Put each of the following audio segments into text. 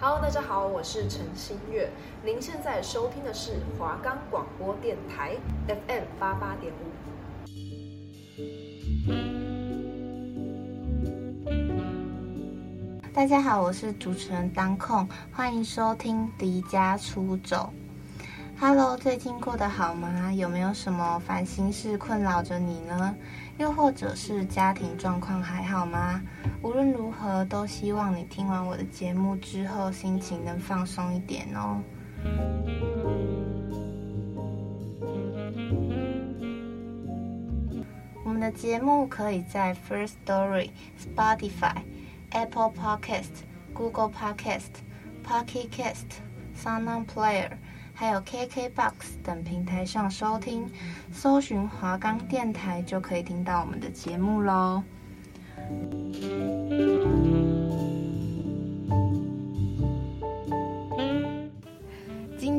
Hello，大家好，我是陈新月。您现在收听的是华冈广播电台 FM 八八点五。大家好，我是主持人当控，欢迎收听离家出走。Hello，最近过得好吗？有没有什么烦心事困扰着你呢？又或者是家庭状况还好吗？无论如何，都希望你听完我的节目之后，心情能放松一点哦。我们的节目可以在 First Story、Spotify、Apple Podcast、Google Podcast、Pocket Cast、Sound Player。还有 KKBOX 等平台上收听，搜寻华冈电台就可以听到我们的节目喽。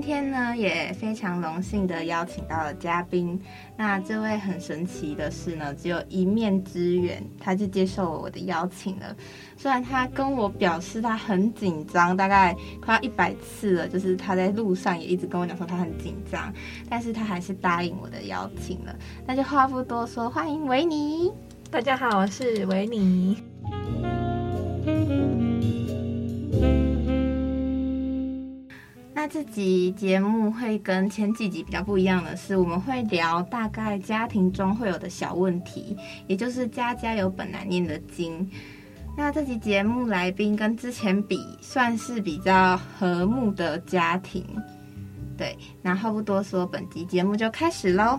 天呢，也非常荣幸的邀请到了嘉宾。那这位很神奇的是呢，只有一面之缘，他就接受我的邀请了。虽然他跟我表示他很紧张，大概快要一百次了，就是他在路上也一直跟我讲说他很紧张，但是他还是答应我的邀请了。那就话不多说，欢迎维尼。大家好，我是维尼。那这集节目会跟前几集比较不一样的是，我们会聊大概家庭中会有的小问题，也就是家家有本难念的经。那这集节目来宾跟之前比，算是比较和睦的家庭。对，那话不多说，本集节目就开始喽。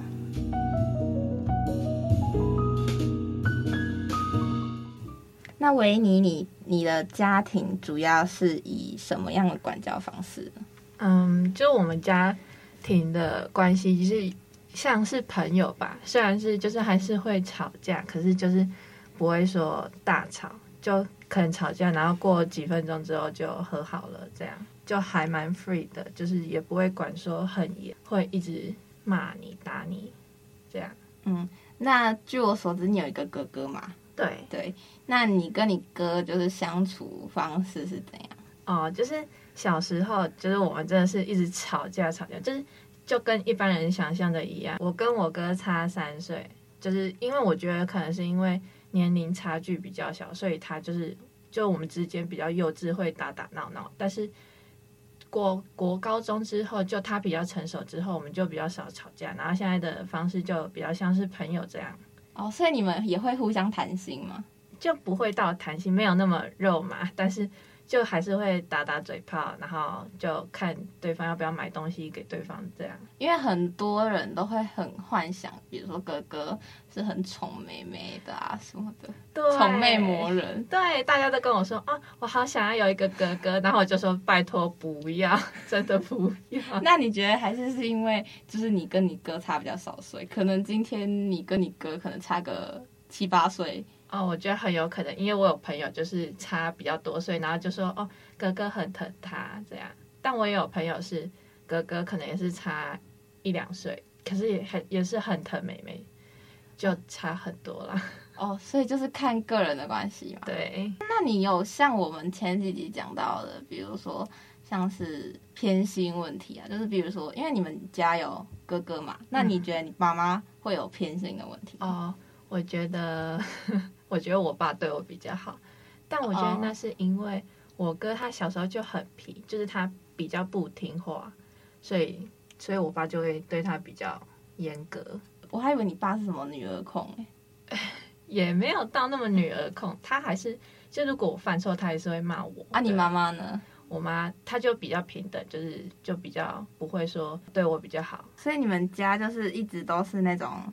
那维尼，你你的家庭主要是以什么样的管教方式？嗯，就我们家庭的关系是像是朋友吧，虽然是就是还是会吵架，可是就是不会说大吵，就可能吵架，然后过几分钟之后就和好了，这样就还蛮 free 的，就是也不会管说很严，会一直骂你打你这样。嗯，那据我所知，你有一个哥哥嘛？对对，那你跟你哥就是相处方式是怎样？哦，就是。小时候就是我们真的是一直吵架吵架，就是就跟一般人想象的一样。我跟我哥差三岁，就是因为我觉得可能是因为年龄差距比较小，所以他就是就我们之间比较幼稚，会打打闹闹。但是过国高中之后，就他比较成熟之后，我们就比较少吵架。然后现在的方式就比较像是朋友这样。哦，所以你们也会互相谈心吗？就不会到谈心，没有那么肉麻，但是。就还是会打打嘴炮，然后就看对方要不要买东西给对方，这样。因为很多人都会很幻想，比如说哥哥是很宠妹妹的啊什么的，对，宠妹魔人。对，大家都跟我说啊，我好想要有一个哥哥，然后我就说拜托不要，真的不要。那你觉得还是是因为就是你跟你哥差比较少岁，可能今天你跟你哥可能差个七八岁。哦，我觉得很有可能，因为我有朋友就是差比较多岁，然后就说哦，哥哥很疼他这样。但我也有朋友是哥哥，可能也是差一两岁，可是也很也是很疼妹妹，就差很多啦。哦，所以就是看个人的关系嘛。对。那你有像我们前几集讲到的，比如说像是偏心问题啊，就是比如说，因为你们家有哥哥嘛，那你觉得你爸妈会有偏心的问题吗？哦，我觉得。我觉得我爸对我比较好，但我觉得那是因为我哥他小时候就很皮，就是他比较不听话，所以所以我爸就会对他比较严格。我还以为你爸是什么女儿控诶，也没有到那么女儿控，他还是就如果我犯错，他还是会骂我。啊，你妈妈呢？我妈她就比较平等，就是就比较不会说对我比较好。所以你们家就是一直都是那种，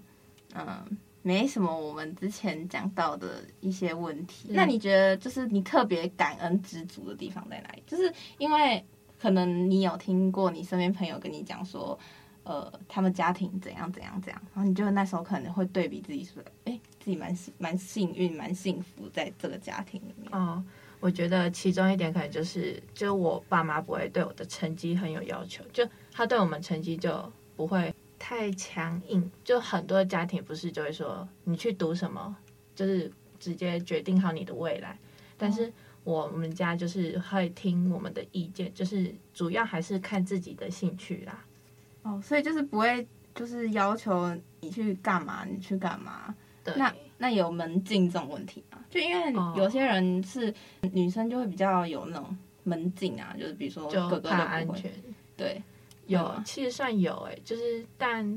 嗯。没什么，我们之前讲到的一些问题。那你觉得，就是你特别感恩知足的地方在哪里？就是因为可能你有听过你身边朋友跟你讲说，呃，他们家庭怎样怎样怎样，然后你就那时候可能会对比自己说，哎，自己蛮幸蛮幸运蛮幸福在这个家庭里面。哦，我觉得其中一点可能就是，就我爸妈不会对我的成绩很有要求，就他对我们成绩就不会。太强硬，就很多家庭不是就会说你去读什么，就是直接决定好你的未来。但是我们家就是会听我们的意见，就是主要还是看自己的兴趣啦。哦，所以就是不会就是要求你去干嘛，你去干嘛。对。那那有门禁这种问题吗？就因为有些人是女生就会比较有那种门禁啊，就是比如说哥哥就怕安全。对，有，其实算有哎、欸，就是但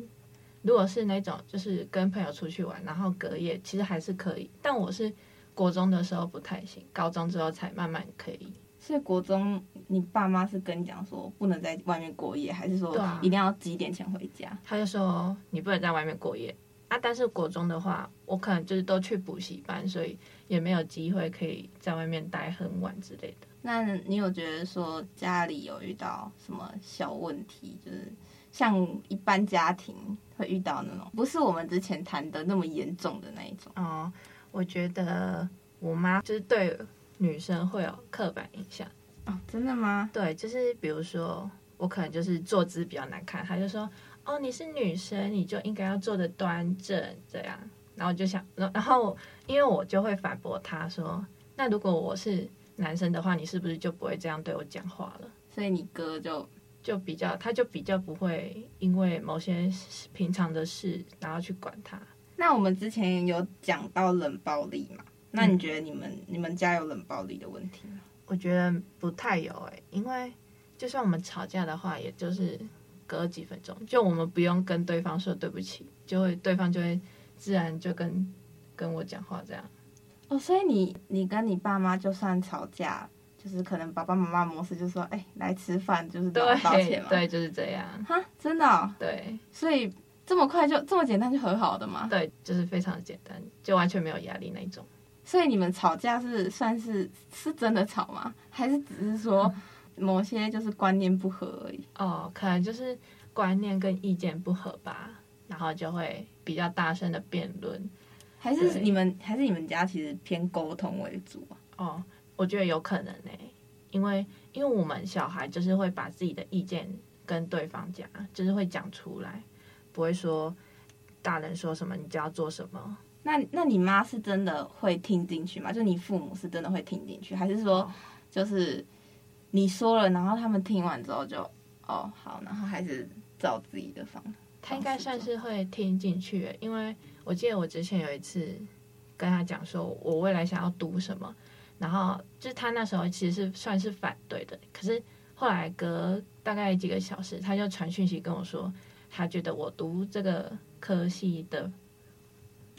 如果是那种就是跟朋友出去玩，然后隔夜其实还是可以。但我是国中的时候不太行，高中之后才慢慢可以。所以国中你爸妈是跟你讲说不能在外面过夜，还是说一定要几点前回家？他就说你不能在外面过夜。啊，但是国中的话，我可能就是都去补习班，所以也没有机会可以在外面待很晚之类的。那你有觉得说家里有遇到什么小问题，就是像一般家庭会遇到那种，不是我们之前谈的那么严重的那一种？哦，我觉得我妈就是对女生会有刻板印象。哦，真的吗？对，就是比如说我可能就是坐姿比较难看，她就说。哦，你是女生，你就应该要坐的端正，这样。然后就想，然后因为我就会反驳她说：“那如果我是男生的话，你是不是就不会这样对我讲话了？”所以你哥就就比较，他就比较不会因为某些平常的事，然后去管他。那我们之前有讲到冷暴力嘛？那你觉得你们、嗯、你们家有冷暴力的问题吗？我觉得不太有诶、欸，因为就算我们吵架的话，也就是。隔几分钟，就我们不用跟对方说对不起，就会对方就会自然就跟跟我讲话这样。哦，所以你你跟你爸妈就算吵架，就是可能爸爸妈妈模式就说，哎，来吃饭，就是道歉嘛。对，就是这样。哈，真的哦？对。所以这么快就这么简单就和好的吗？对，就是非常的简单，就完全没有压力那一种。所以你们吵架是算是是真的吵吗？还是只是说？嗯某些就是观念不合而已哦，可能就是观念跟意见不合吧，然后就会比较大声的辩论。还是你们还是你们家其实偏沟通为主啊？哦，我觉得有可能呢，因为因为我们小孩就是会把自己的意见跟对方讲，就是会讲出来，不会说大人说什么你就要做什么。那那你妈是真的会听进去吗？就你父母是真的会听进去，还是说就是？你说了，然后他们听完之后就，哦，好，然后还是照自己的方。他应该算是会听进去，因为我记得我之前有一次跟他讲说，我未来想要读什么，然后就是他那时候其实是算是反对的，可是后来隔大概几个小时，他就传讯息跟我说，他觉得我读这个科系的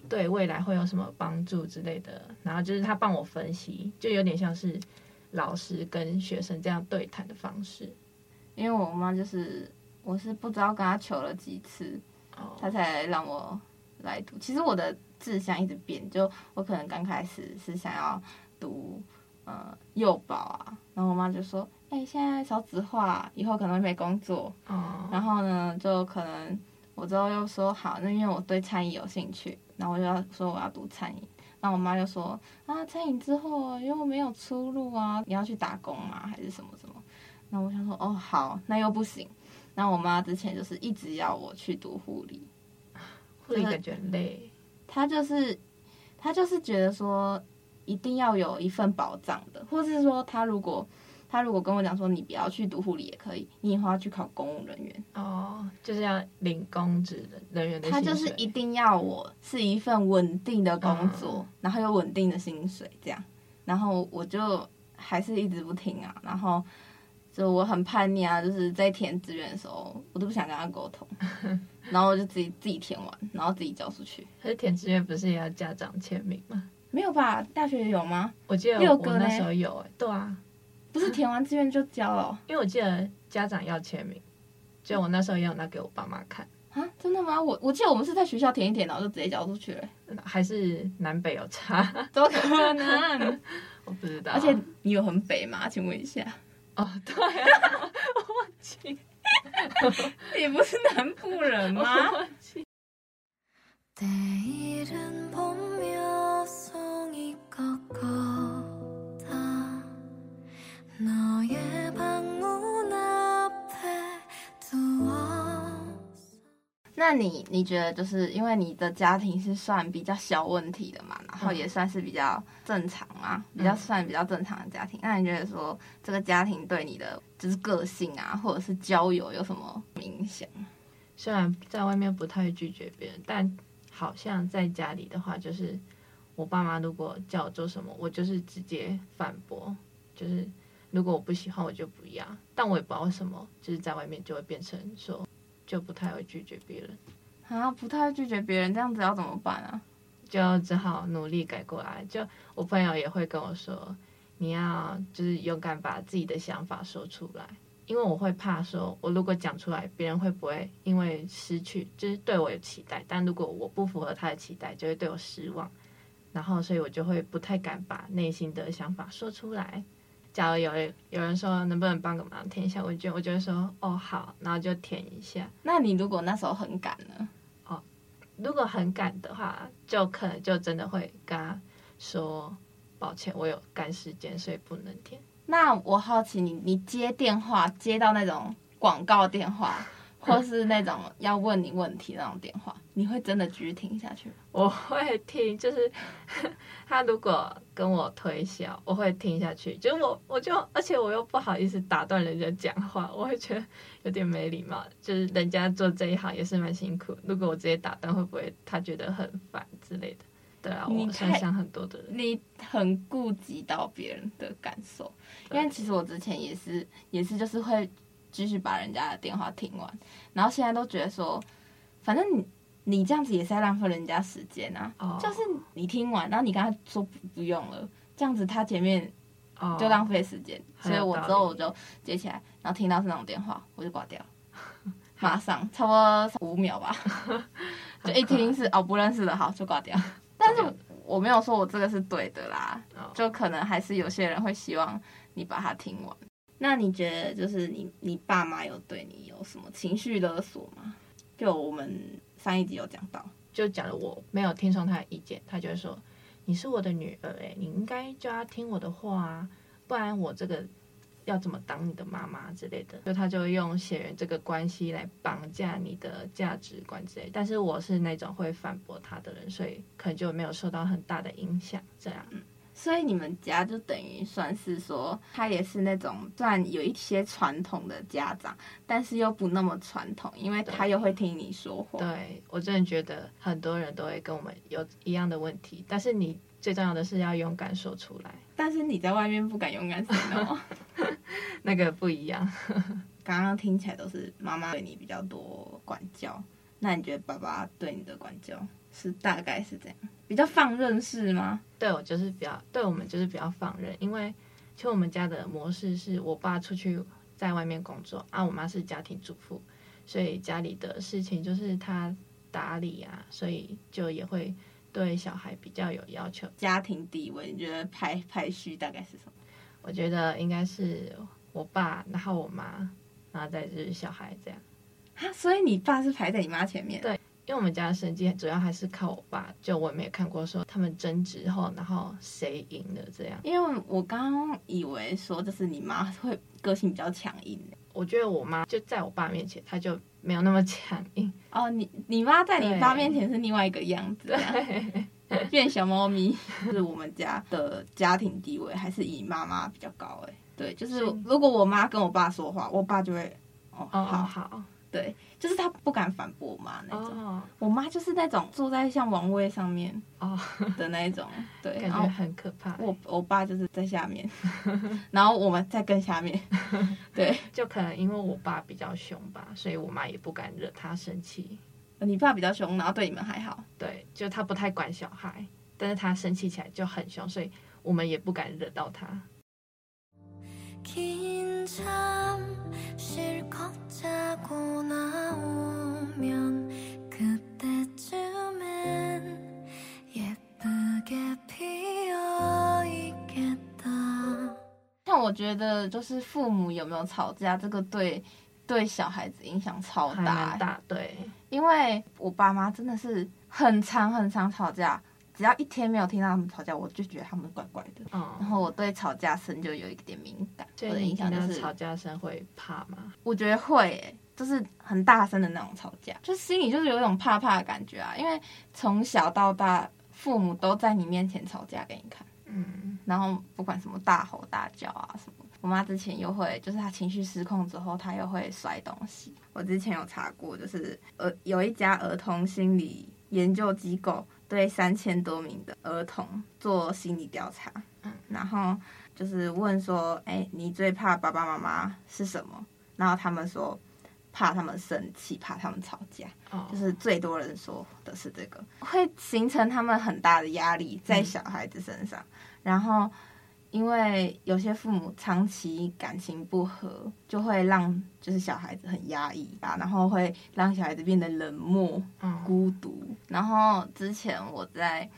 对未来会有什么帮助之类的，然后就是他帮我分析，就有点像是。老师跟学生这样对谈的方式，因为我妈就是，我是不知道跟她求了几次，她才让我来读。其实我的志向一直变，就我可能刚开始是想要读呃幼保啊，然后我妈就说，哎、欸，现在少子化，以后可能会没工作。然后呢，就可能我之后又说好，那因为我对餐饮有兴趣，然后我就要说我要读餐饮。那我妈就说啊，餐饮之后又没有出路啊，你要去打工吗？还是什么什么？那我想说，哦，好，那又不行。那我妈之前就是一直要我去读护理，护理感觉很累。他就是，他就是觉得说，一定要有一份保障的，或是说，他如果。他如果跟我讲说，你不要去读护理也可以，你以后要去考公务人员哦，就是要领公职的人员的。他就是一定要我是一份稳定的工作，嗯、然后有稳定的薪水这样，然后我就还是一直不听啊，然后就我很叛逆啊，就是在填志愿的时候，我都不想跟他沟通，然后我就自己自己填完，然后自己交出去。可是填志愿不是也要家长签名吗？没有吧？大学有吗？我记得我那时候有、欸，哎，对啊。不是填完志愿就交了，因为我记得家长要签名，就我那时候也有拿给我爸妈看啊，真的吗？我我记得我们是在学校填一填，然后就直接交出去了，还是南北有差？怎么可能？我不知道。而且你有很北吗？请问一下。哦，对啊，我忘记，你不是南部人吗？那你你觉得就是因为你的家庭是算比较小问题的嘛，然后也算是比较正常啊，比较算比较正常的家庭。那你觉得说这个家庭对你的就是个性啊，或者是交友有什么影响？虽然在外面不太会拒绝别人，但好像在家里的话，就是我爸妈如果叫我做什么，我就是直接反驳，就是如果我不喜欢，我就不要。但我也不知道为什么，就是在外面就会变成说，就不太会拒绝别人。啊，不太会拒绝别人，这样子要怎么办啊？就只好努力改过来。就我朋友也会跟我说，你要就是勇敢把自己的想法说出来。因为我会怕说，我如果讲出来，别人会不会因为失去，就是对我有期待，但如果我不符合他的期待，就会对我失望。然后，所以我就会不太敢把内心的想法说出来。假如有有人说能不能帮个忙填一下问卷，我就会说哦好，然后就填一下。那你如果那时候很赶呢？如果很赶的话，就可能就真的会跟他说抱歉，我有赶时间，所以不能填。那我好奇你，你接电话接到那种广告电话，或是那种要问你问题那种电话，你会真的继续听下去吗？我会听，就是 他如果跟我推销，我会听下去。就是我，我就，而且我又不好意思打断人家讲话，我会觉得有点没礼貌。就是人家做这一行也是蛮辛苦，如果我直接打断，会不会他觉得很烦之类的？对啊，我想想很多的人，你很顾及到别人的感受，因为其实我之前也是，也是就是会继续把人家的电话听完，然后现在都觉得说，反正你你这样子也是在浪费人家时间啊，oh. 就是你听完，然后你跟他说不不用了，这样子他前面就浪费时间，oh. 所以我之后我就接起来，然后听到是那种电话，我就挂掉，马上差不多五秒吧，就一听是哦不认识的，好就挂掉。但是我没有说我这个是对的啦，就可能还是有些人会希望你把它听完。那你觉得就是你你爸妈有对你有什么情绪勒索吗？就我们上一集有讲到，就假如我没有听从他的意见，他就会说你是我的女儿诶，你应该就要听我的话啊，不然我这个。要怎么当你的妈妈之类的，就他就用血缘这个关系来绑架你的价值观之类。但是我是那种会反驳他的人，所以可能就没有受到很大的影响。这样，嗯，所以你们家就等于算是说，他也是那种虽然有一些传统的家长，但是又不那么传统，因为他又会听你说话。对，我真的觉得很多人都会跟我们有一样的问题，但是你。最重要的是要勇敢说出来，但是你在外面不敢勇敢说哦，那个不一样。刚刚听起来都是妈妈对你比较多管教，那你觉得爸爸对你的管教是大概是这样？比较放任式吗？对，我就是比较，对我们就是比较放任，因为其实我们家的模式是我爸出去在外面工作，啊，我妈是家庭主妇，所以家里的事情就是他打理啊，所以就也会。对小孩比较有要求，家庭地位你觉得排排序大概是什么？我觉得应该是我爸，然后我妈，然后再就是小孩这样。啊，所以你爸是排在你妈前面？对，因为我们家的生计主要还是靠我爸，就我也没有看过说他们争执后，然后谁赢了这样。因为我刚刚以为说就是你妈会个性比较强硬，我觉得我妈就在我爸面前，她就。没有那么强硬哦，你你妈在你爸面前是另外一个样子，变小猫咪。就 是我们家的家庭地位还是以妈妈比较高哎，对，就是如果我妈跟我爸说话，我爸就会哦，好好。对，就是他不敢反驳我妈那种。Oh. 我妈就是那种坐在像王位上面哦 的那一种，oh. 对，感觉很可怕。我我爸就是在下面，然后我们在更下面。对，就可能因为我爸比较凶吧，所以我妈也不敢惹他生气。你爸比较凶，然后对你们还好？对，就他不太管小孩，但是他生气起来就很凶，所以我们也不敢惹到他。像我觉得，就是父母有没有吵架，这个对对小孩子影响超大，大对，因为我爸妈真的是很常很常吵架。只要一天没有听到他们吵架，我就觉得他们怪怪的。嗯，然后我对吵架声就有一点敏感。我的印象就是吵架声会怕吗？我觉得会、欸，就是很大声的那种吵架，就心里就是有一种怕怕的感觉啊。因为从小到大，父母都在你面前吵架给你看，嗯，然后不管什么大吼大叫啊什么，我妈之前又会就是她情绪失控之后，她又会摔东西。我之前有查过，就是呃有一家儿童心理研究机构对三千多名的儿童做心理调查，嗯，然后就是问说，哎，你最怕爸爸妈妈是什么？然后他们说。怕他们生气，怕他们吵架，oh. 就是最多人说的是这个，会形成他们很大的压力在小孩子身上。嗯、然后，因为有些父母长期感情不和，就会让就是小孩子很压抑吧，然后会让小孩子变得冷漠、嗯、孤独。然后之前我在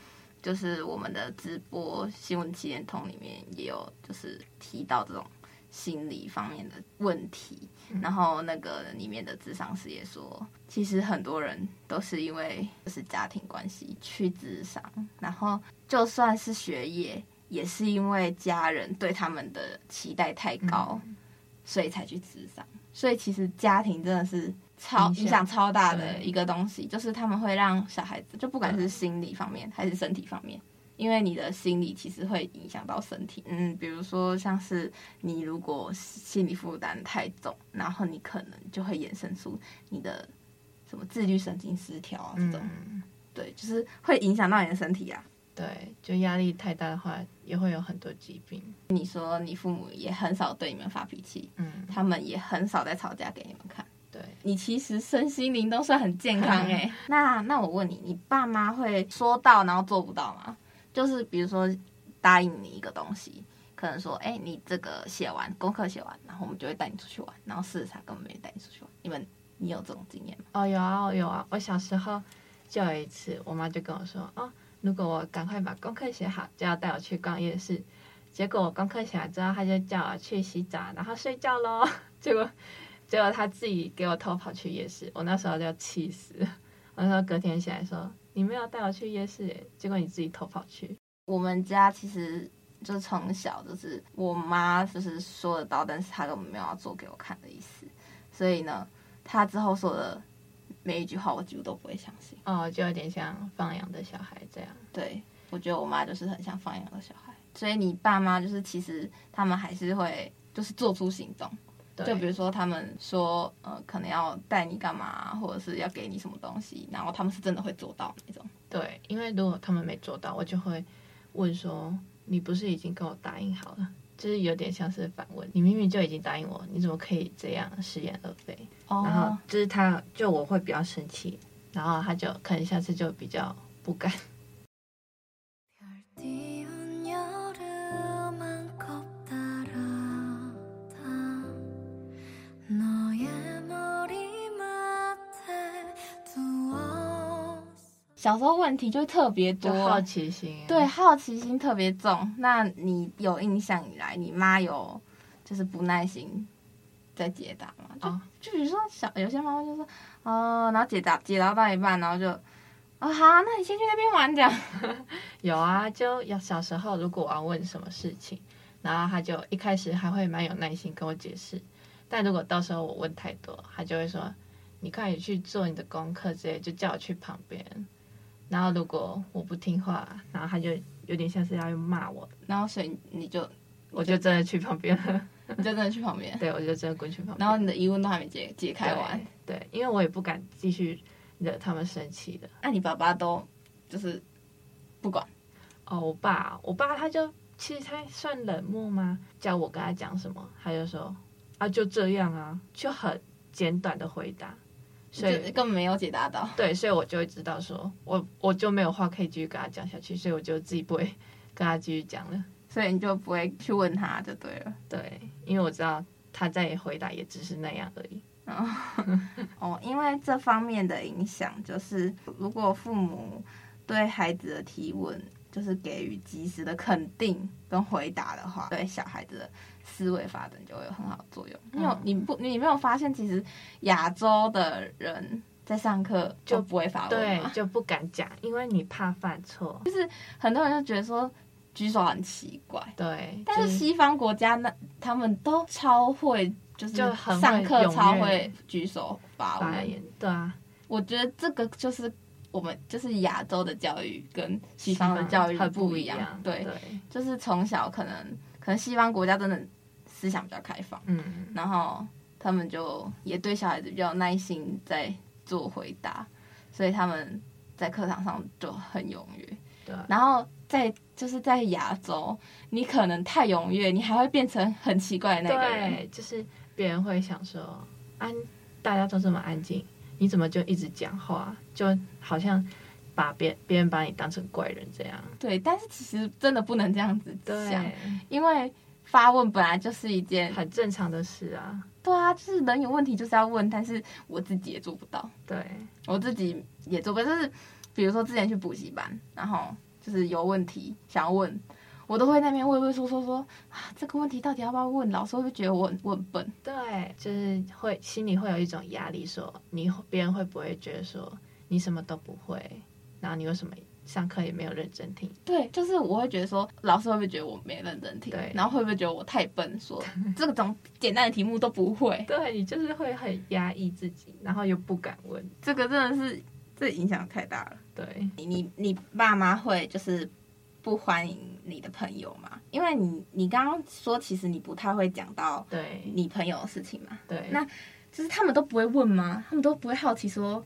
就是我们的直播新闻七点通里面也有就是提到这种。心理方面的问题，然后那个里面的智商师也说，其实很多人都是因为就是家庭关系去智商，然后就算是学业，也是因为家人对他们的期待太高，所以才去自杀。所以其实家庭真的是超影响超大的一个东西，就是他们会让小孩子，就不管是心理方面还是身体方面。因为你的心理其实会影响到身体，嗯，比如说像是你如果心理负担太重，然后你可能就会衍生出你的什么自律神经失调啊这种，嗯、对，就是会影响到你的身体啊。对，就压力太大的话，也会有很多疾病。你说你父母也很少对你们发脾气，嗯，他们也很少在吵架给你们看。对，你其实身心灵都算很健康哎。那那我问你，你爸妈会说到然后做不到吗？就是比如说答应你一个东西，可能说，哎、欸，你这个写完功课写完，然后我们就会带你出去玩，然后事实上根本没带你出去玩。你们，你有这种经验吗？哦，有啊，有啊。我小时候就有一次，我妈就跟我说，哦，如果我赶快把功课写好，就要带我去逛夜市。结果我功课写完之后，他就叫我去洗澡，然后睡觉喽。结果，结果他自己给我偷跑去夜市，我那时候就气死了。我那时候隔天起来说。你没有带我去夜市，结果你自己偷跑去。我们家其实就从小就是我妈就是说得到，但是她根本没有要做给我看的意思。所以呢，她之后说的每一句话，我几乎都不会相信。哦，就有点像放养的小孩这样。对，我觉得我妈就是很像放养的小孩。所以你爸妈就是其实他们还是会就是做出行动。对就比如说，他们说，呃，可能要带你干嘛，或者是要给你什么东西，然后他们是真的会做到那种。对，因为如果他们没做到，我就会问说，你不是已经跟我答应好了？就是有点像是反问，你明明就已经答应我，你怎么可以这样食言而肥？哦。然后就是他，就我会比较生气，然后他就可能下次就比较不敢。小时候问题就特别多，好奇心，对，好奇心特别重。那你有印象以来，你妈有就是不耐心在解答吗？就、哦、就比如说小有些妈妈就说，哦，然后解答解答到一半，然后就，哦好，那你先去那边玩这样。有啊，就要小时候如果我要问什么事情，然后他就一开始还会蛮有耐心跟我解释，但如果到时候我问太多，他就会说，你快点去做你的功课之类，就叫我去旁边。然后如果我不听话，然后他就有点像是要骂我，然后所以你就我就真的去旁边了，你就真的去旁边，对，我就真的滚去旁边。然后你的疑问都还没解解开完对，对，因为我也不敢继续惹他们生气的。那、啊、你爸爸都就是不管？哦，我爸，我爸他就其实他算冷漠吗？叫我跟他讲什么，他就说啊就这样啊，就很简短的回答。所以根本没有解答到，对，所以我就会知道说，我我就没有话可以继续跟他讲下去，所以我就自己不会跟他继续讲了，所以你就不会去问他就对了，对，因为我知道他再回答也只是那样而已。哦，因为这方面的影响，就是如果父母对孩子的提问，就是给予及时的肯定跟回答的话，对小孩子的思维发展就会有很好的作用。你有你不你没有发现，其实亚洲的人在上课就不会发问，对，就不敢讲，因为你怕犯错。就是很多人就觉得说举手很奇怪，对。但是西方国家那他们都超会，就是上课超会举手发言。对啊，我觉得这个就是。我们就是亚洲的教育跟西方的教育很不一样，一样对，对，就是从小可能可能西方国家真的思想比较开放，嗯，然后他们就也对小孩子比较耐心在做回答，所以他们在课堂上就很踊跃。对，然后在就是在亚洲，你可能太踊跃，你还会变成很奇怪的那个人。对，就是别人会想说，安，大家都这么安静，你怎么就一直讲话？就好像把别别人把你当成怪人这样。对，但是其实真的不能这样子想，对，因为发问本来就是一件很正常的事啊。对啊，就是人有问题就是要问，但是我自己也做不到。对，我自己也做不到，就是比如说之前去补习班，然后就是有问题想要问，我都会那边畏畏缩缩说啊，这个问题到底要不要问？老师会不会觉得我很笨？对，就是会心里会有一种压力说，说你别人会不会觉得说你什么都不会，然后你为什么上课也没有认真听？对，就是我会觉得说，老师会不会觉得我没认真听？对，然后会不会觉得我太笨，说这种简单的题目都不会？对，你就是会很压抑自己，然后又不敢问，这个真的是这影响太大了。对，你你你爸妈会就是不欢迎你的朋友吗？因为你你刚刚说其实你不太会讲到对你朋友的事情嘛。对，那就是他们都不会问吗？他们都不会好奇说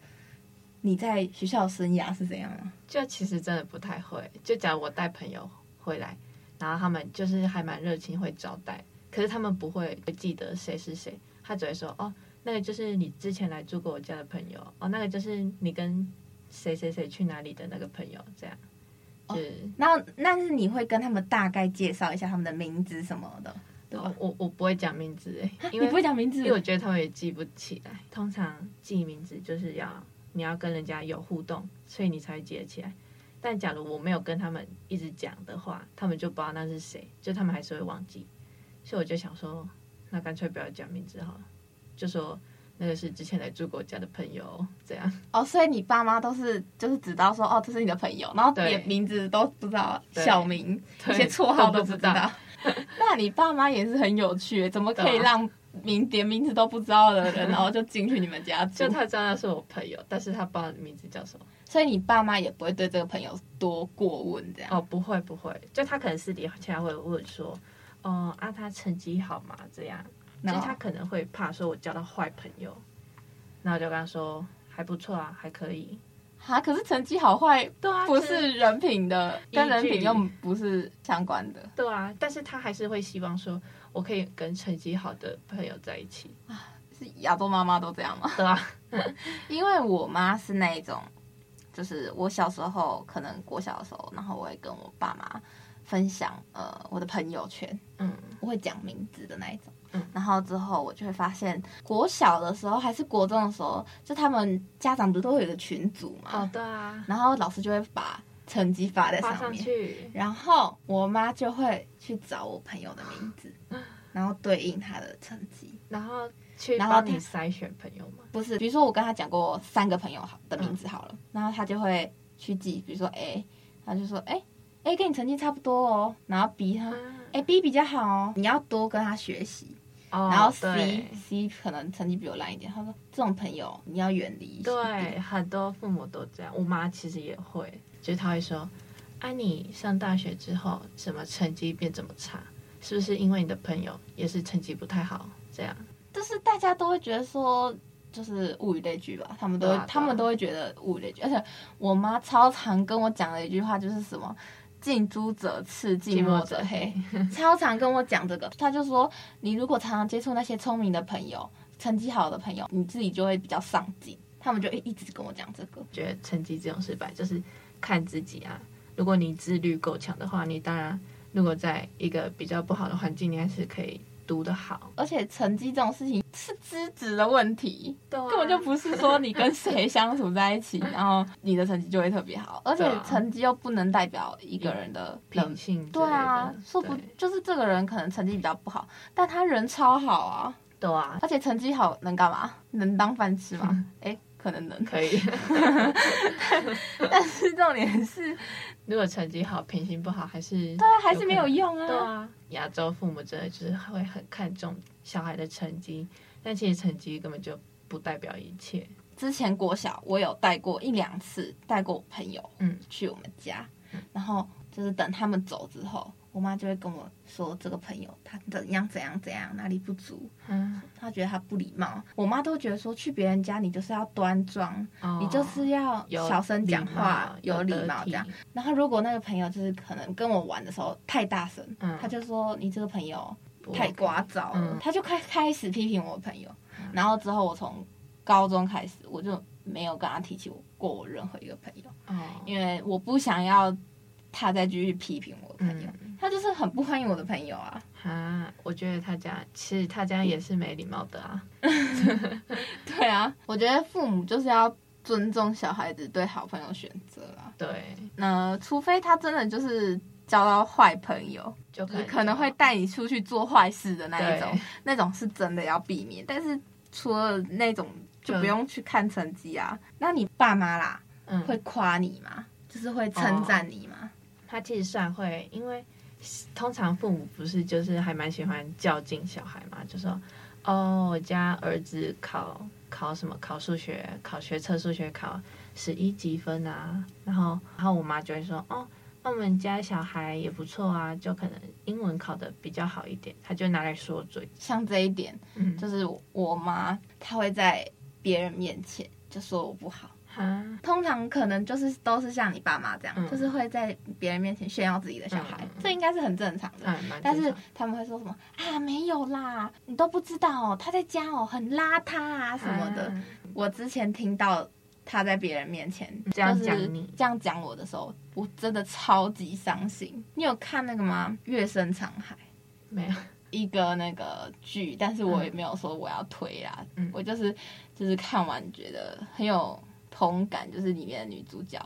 你在学校生涯是怎样吗？就其实真的不太会。就假如我带朋友回来，然后他们就是还蛮热情，会招待，可是他们不会记得谁是谁，他只会说哦，那个就是你之前来住过我家的朋友，哦，那个就是你跟谁谁谁去哪里的那个朋友，这样。是，然后那是你会跟他们大概介绍一下他们的名字什么的，对我我不会讲名字哎，因为你不会讲名字，因为我觉得他们也记不起来。通常记名字就是要你要跟人家有互动，所以你才会记得起来。但假如我没有跟他们一直讲的话，他们就不知道那是谁，就他们还是会忘记。所以我就想说，那干脆不要讲名字好了，就说。那个是之前来住过家的朋友，这样哦，所以你爸妈都是就是知道说哦，这是你的朋友，然后连名字都不知道，小名一些绰号都不知道。知 道那你爸妈也是很有趣，怎么可以让名连名字都不知道的人，然后就进去你们家住？就他知道他是我朋友，但是他不知道名字叫什么，所以你爸妈也不会对这个朋友多过问这样？哦，不会不会，就他可能私底下会问说，哦啊，他成绩好吗？这样。其实他可能会怕说，我交到坏朋友，那我就跟他说还不错啊，还可以。啊，可是成绩好坏，对啊，不是人品的，跟人品又不是相关的。对啊，但是他还是会希望说我可以跟成绩好的朋友在一起啊。是亚洲妈妈都这样吗？对啊，因为我妈是那一种，就是我小时候可能国小的时候，然后我会跟我爸妈分享呃我的朋友圈，嗯，我会讲名字的那一种。嗯，然后之后我就会发现，国小的时候还是国中的时候，就他们家长不是都会有个群组嘛？哦，对啊。然后老师就会把成绩发在上面。然后我妈就会去找我朋友的名字，然后对应他的成绩，然后去帮你筛选朋友吗？不是，比如说我跟他讲过三个朋友好的名字好了，嗯、然后他就会去记，比如说 A，他就说哎。A 跟你成绩差不多哦，然后 B 他，哎 B 比较好哦，你要多跟他学习。哦，然后 C C 可能成绩比我烂一点，他说这种朋友你要远离。对，很多父母都这样，我妈其实也会，就是他会说，啊你上大学之后什么成绩变这么差，是不是因为你的朋友也是成绩不太好？这样，就是大家都会觉得说，就是物以类聚吧，他们都，他们都会觉得物以类聚，而且我妈超常跟我讲的一句话就是什么。近朱者赤，近墨者黑。超常跟我讲这个，他就说，你如果常常接触那些聪明的朋友、成绩好的朋友，你自己就会比较上进。他们就一一直跟我讲这个，觉得成绩这种失败就是看自己啊。如果你自律够强的话，你当然如果在一个比较不好的环境，你还是可以。读得好，而且成绩这种事情是资质的问题，对啊，根本就不是说你跟谁相处在一起，然后你的成绩就会特别好。而且成绩又不能代表一个人的品性。对啊，说不就是这个人可能成绩比较不好，但他人超好啊。对啊，而且成绩好能干嘛？能当饭吃吗？哎、欸，可能能，可以。但是重点是。如果成绩好，品行不好，还是对啊，还是没有用啊。对啊，亚洲父母真的就是会很看重小孩的成绩，但其实成绩根本就不代表一切。之前国小我有带过一两次，带过我朋友嗯去我们家，然后就是等他们走之后，我妈就会跟我说这个朋友他怎样怎样怎样，哪里不足，嗯，他觉得他不礼貌。我妈都觉得说去别人家你就是要端庄，哦你就是要小声讲话，有礼礼貌这样。然后如果那个朋友就是可能跟我玩的时候太大声，嗯他就说你这个朋友太聒噪了，嗯他就开开始批评我朋友。然后之后我从高中开始我就没有跟他提起过我任何一个朋友，哦，因为我不想要他再继续批评我的朋友，嗯他就是很不欢迎我的朋友啊。啊，我觉得他这样其实他这样也是没礼貌的啊。对啊，我觉得父母就是要尊重小孩子对好朋友选择啦。对，那除非他真的就是交到坏朋友，就就是可能会带你出去做坏事的那一种，那种是真的要避免。但是除了那种，就就不用去看成绩啊。那你爸妈啦，嗯，会夸你吗？就是会称赞你吗？他其实算会，因为通常父母不是就是还蛮喜欢较劲小孩嘛，就说哦，我家儿子考考什么考数学，考学测数学考十一级分啊，然后然后我妈就会说哦，那我们家小孩也不错啊，就可能英文考的比较好一点，他就拿来说嘴，像这一点，嗯，就是我妈，她会在别人面前就说我不好。哈，通常可能就是都是像你爸妈这样，嗯就是会在别人面前炫耀自己的小孩，嗯这应该是很正常的。但是他们会说什么啊？没有啦，你都不知道哦，他在家哦很邋遢啊什么的。啊我之前听到他在别人面前这样讲你这样讲我的时候，我真的超级伤心。你有看那个吗？月升沧海没有，一个那个剧，但是我也没有说我要推啦，嗯我就是就是看完觉得很有同感，就是里面的女主角，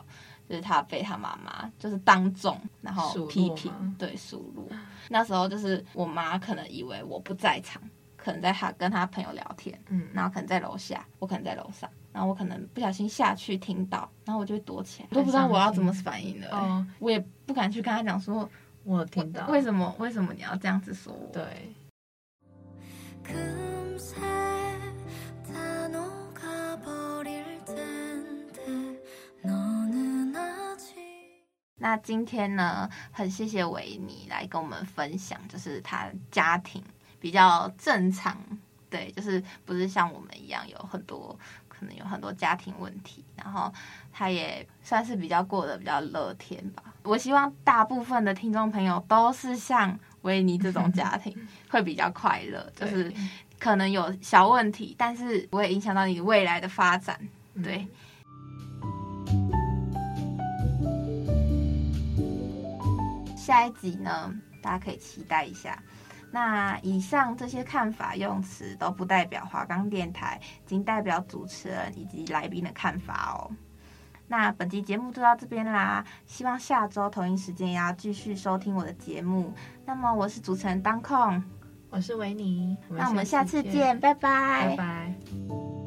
就是她被她妈妈就是当众然后批评，对数落。那时候就是我妈可能以为我不在场，可能在她跟她朋友聊天，嗯，然后可能在楼下，我可能在楼上，然后我可能不小心下去听到，然后我就会躲起来，我都不知道我要怎么反应了、欸哦，我也不敢去跟她讲说，我听到，为什么为什么你要这样子说我？对。那今天呢，很谢谢维尼来跟我们分享，就是他家庭比较正常，对，就是不是像我们一样有很多可能有很多家庭问题，然后他也算是比较过得比较乐天吧。我希望大部分的听众朋友都是像维尼这种家庭，会比较快乐，就是可能有小问题，但是不会影响到你未来的发展，对。下一集呢，大家可以期待一下。那以上这些看法用词都不代表华冈电台，仅代表主持人以及来宾的看法哦。那本期节目就到这边啦，希望下周同一时间也要继续收听我的节目。那么我是主持人当控，我是维尼，那我们下次见，见，拜拜拜拜。